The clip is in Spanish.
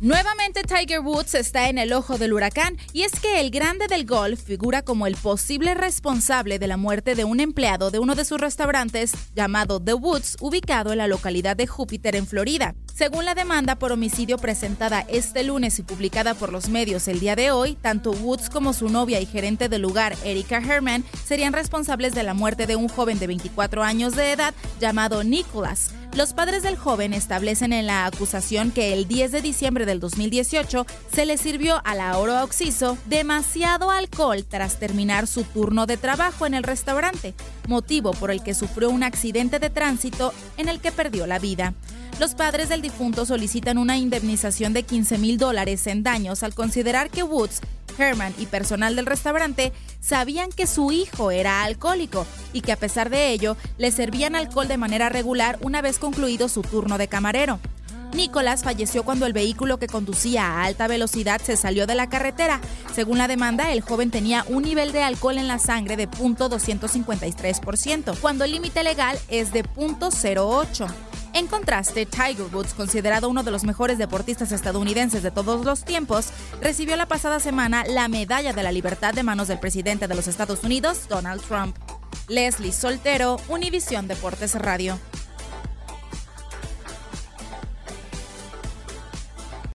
Nuevamente Tiger Woods está en el ojo del huracán y es que el grande del golf figura como el posible responsable de la muerte de un empleado de uno de sus restaurantes llamado The Woods, ubicado en la localidad de Júpiter en Florida. Según la demanda por homicidio presentada este lunes y publicada por los medios el día de hoy, tanto Woods como su novia y gerente del lugar, Erika Herman, serían responsables de la muerte de un joven de 24 años de edad llamado Nicholas. Los padres del joven establecen en la acusación que el 10 de diciembre del 2018 se le sirvió a Lauro Oxiso demasiado alcohol tras terminar su turno de trabajo en el restaurante, motivo por el que sufrió un accidente de tránsito en el que perdió la vida. Los padres del difunto solicitan una indemnización de 15 mil dólares en daños al considerar que Woods, Herman y personal del restaurante sabían que su hijo era alcohólico y que a pesar de ello le servían alcohol de manera regular una vez concluido su turno de camarero. Nicolás falleció cuando el vehículo que conducía a alta velocidad se salió de la carretera. Según la demanda, el joven tenía un nivel de alcohol en la sangre de .253%, cuando el límite legal es de .08. En contraste, Tiger Woods, considerado uno de los mejores deportistas estadounidenses de todos los tiempos, recibió la pasada semana la Medalla de la Libertad de manos del presidente de los Estados Unidos, Donald Trump. Leslie Soltero, Univisión Deportes Radio.